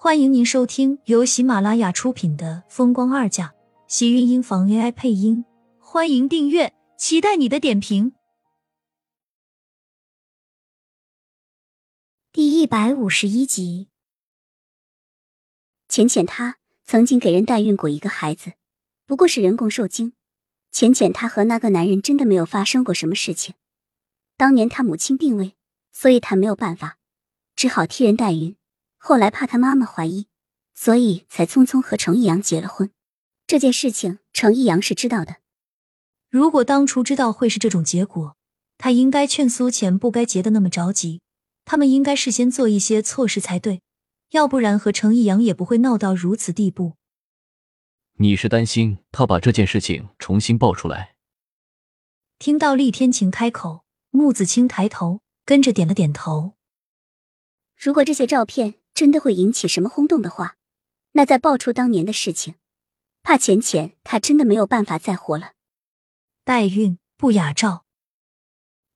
欢迎您收听由喜马拉雅出品的《风光二嫁》，喜运音房 AI 配音。欢迎订阅，期待你的点评。第一百五十一集，浅浅她曾经给人代孕过一个孩子，不过是人工受精。浅浅她和那个男人真的没有发生过什么事情。当年她母亲病危，所以她没有办法，只好替人代孕。后来怕他妈妈怀疑，所以才匆匆和程逸阳结了婚。这件事情程逸阳是知道的。如果当初知道会是这种结果，他应该劝苏浅不该结的那么着急。他们应该事先做一些措施才对，要不然和程逸阳也不会闹到如此地步。你是担心他把这件事情重新爆出来？听到厉天晴开口，穆子清抬头跟着点了点头。如果这些照片……真的会引起什么轰动的话，那再爆出当年的事情，怕浅浅她真的没有办法再活了。代孕不雅照，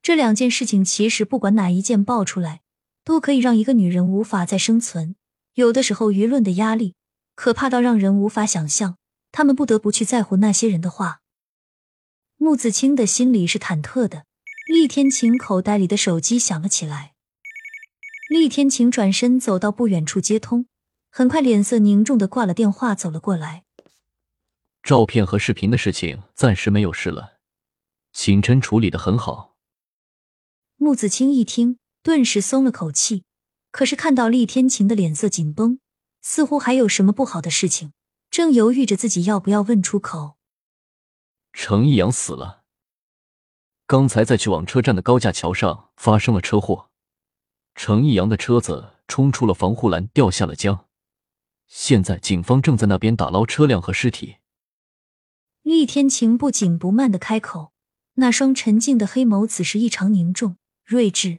这两件事情其实不管哪一件爆出来，都可以让一个女人无法再生存。有的时候舆论的压力可怕到让人无法想象，他们不得不去在乎那些人的话。穆子清的心里是忐忑的。厉天晴口袋里的手机响了起来。厉天晴转身走到不远处接通，很快脸色凝重的挂了电话，走了过来。照片和视频的事情暂时没有事了，秦琛处理的很好。穆子清一听，顿时松了口气。可是看到厉天晴的脸色紧绷，似乎还有什么不好的事情，正犹豫着自己要不要问出口。程逸阳死了，刚才在去往车站的高架桥上发生了车祸。程逸阳的车子冲出了防护栏，掉下了江。现在警方正在那边打捞车辆和尸体。厉天晴不紧不慢的开口，那双沉静的黑眸此时异常凝重、睿智。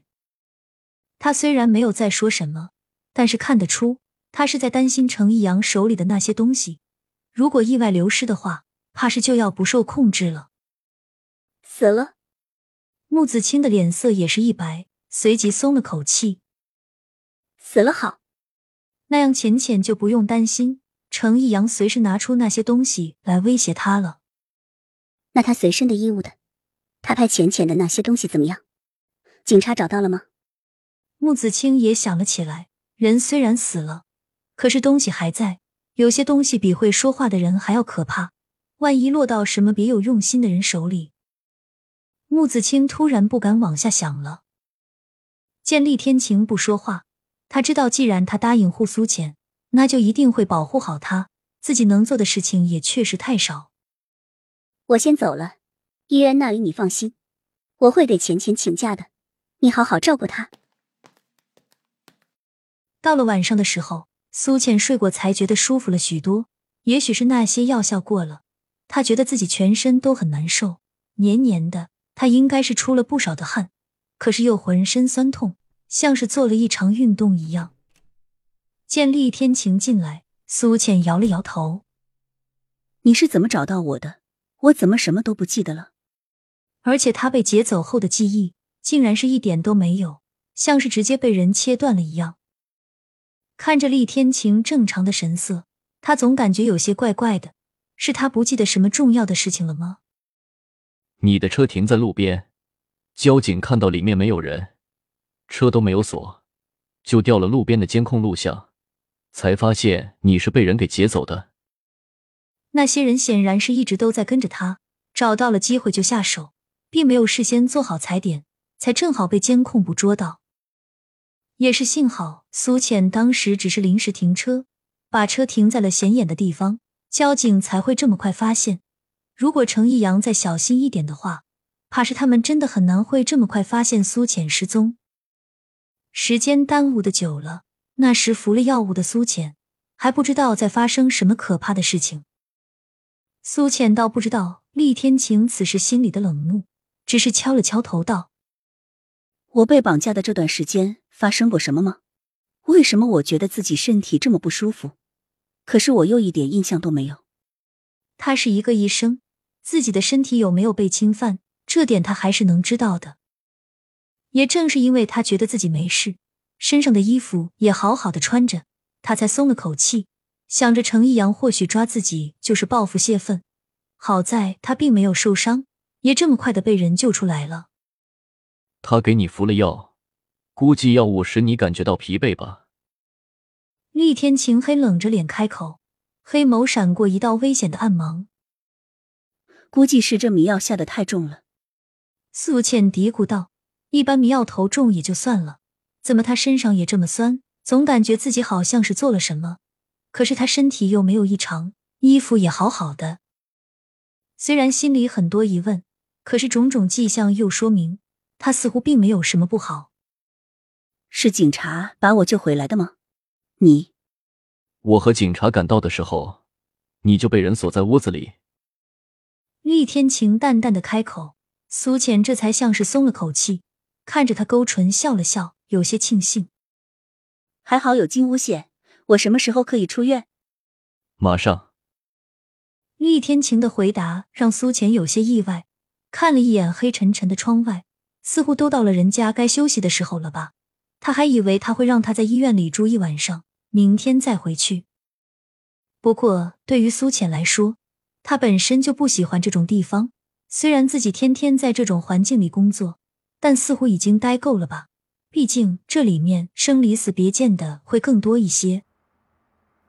他虽然没有再说什么，但是看得出他是在担心程逸阳手里的那些东西，如果意外流失的话，怕是就要不受控制了。死了。穆子清的脸色也是一白。随即松了口气，死了好，那样浅浅就不用担心程逸阳随时拿出那些东西来威胁他了。那他随身的衣物的，他派浅浅的那些东西怎么样？警察找到了吗？穆子清也想了起来，人虽然死了，可是东西还在。有些东西比会说话的人还要可怕，万一落到什么别有用心的人手里，穆子清突然不敢往下想了。见厉天晴不说话，他知道，既然他答应护苏浅，那就一定会保护好他。自己能做的事情也确实太少。我先走了，医院那里你放心，我会给浅浅请假的。你好好照顾她。到了晚上的时候，苏浅睡过，才觉得舒服了许多。也许是那些药效过了，他觉得自己全身都很难受，黏黏的。他应该是出了不少的汗。可是又浑身酸痛，像是做了一场运动一样。见厉天晴进来，苏浅摇了摇头：“你是怎么找到我的？我怎么什么都不记得了？而且他被劫走后的记忆，竟然是一点都没有，像是直接被人切断了一样。”看着厉天晴正常的神色，他总感觉有些怪怪的。是他不记得什么重要的事情了吗？你的车停在路边。交警看到里面没有人，车都没有锁，就调了路边的监控录像，才发现你是被人给劫走的。那些人显然是一直都在跟着他，找到了机会就下手，并没有事先做好踩点，才正好被监控捕捉到。也是幸好苏浅当时只是临时停车，把车停在了显眼的地方，交警才会这么快发现。如果程逸阳再小心一点的话。怕是他们真的很难会这么快发现苏浅失踪。时间耽误的久了，那时服了药物的苏浅还不知道在发生什么可怕的事情。苏浅倒不知道厉天晴此时心里的冷怒，只是敲了敲头道：“我被绑架的这段时间发生过什么吗？为什么我觉得自己身体这么不舒服？可是我又一点印象都没有。”他是一个医生，自己的身体有没有被侵犯？这点他还是能知道的。也正是因为他觉得自己没事，身上的衣服也好好的穿着，他才松了口气，想着程逸阳或许抓自己就是报复泄愤。好在他并没有受伤，也这么快的被人救出来了。他给你服了药，估计药物使你感觉到疲惫吧？厉天晴黑冷着脸开口，黑眸闪过一道危险的暗芒。估计是这迷药下的太重了。苏倩嘀咕道：“一般迷药头重也就算了，怎么他身上也这么酸？总感觉自己好像是做了什么，可是他身体又没有异常，衣服也好好的。虽然心里很多疑问，可是种种迹象又说明。”他似乎并没有什么不好。是警察把我救回来的吗？你，我和警察赶到的时候，你就被人锁在屋子里。厉天晴淡淡的开口，苏浅这才像是松了口气，看着他勾唇笑了笑，有些庆幸。还好有金乌险，我什么时候可以出院？马上。厉天晴的回答让苏浅有些意外，看了一眼黑沉沉的窗外。似乎都到了人家该休息的时候了吧？他还以为他会让他在医院里住一晚上，明天再回去。不过对于苏浅来说，他本身就不喜欢这种地方。虽然自己天天在这种环境里工作，但似乎已经待够了吧？毕竟这里面生离死别见的会更多一些。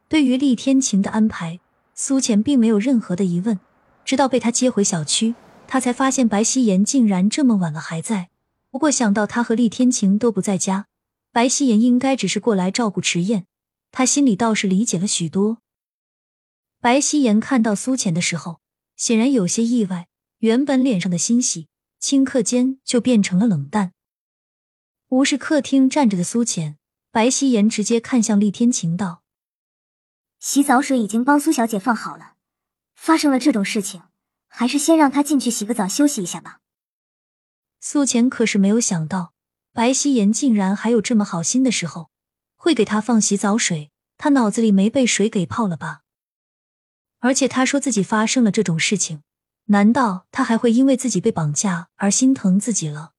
对于厉天晴的安排，苏浅并没有任何的疑问，直到被他接回小区。他才发现白希言竟然这么晚了还在。不过想到他和厉天晴都不在家，白希言应该只是过来照顾迟燕，他心里倒是理解了许多。白希言看到苏浅的时候，显然有些意外，原本脸上的欣喜，顷刻间就变成了冷淡。无视客厅站着的苏浅，白希言直接看向厉天晴道：“洗澡水已经帮苏小姐放好了，发生了这种事情。”还是先让她进去洗个澡休息一下吧。苏浅可是没有想到，白希言竟然还有这么好心的时候，会给她放洗澡水。他脑子里没被水给泡了吧？而且他说自己发生了这种事情，难道他还会因为自己被绑架而心疼自己了？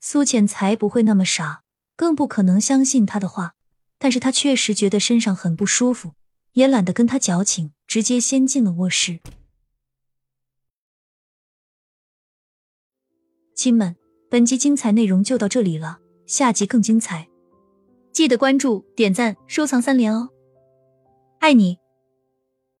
苏浅才不会那么傻，更不可能相信他的话。但是他确实觉得身上很不舒服，也懒得跟他矫情，直接先进了卧室。亲们，本集精彩内容就到这里了，下集更精彩，记得关注、点赞、收藏三连哦！爱你。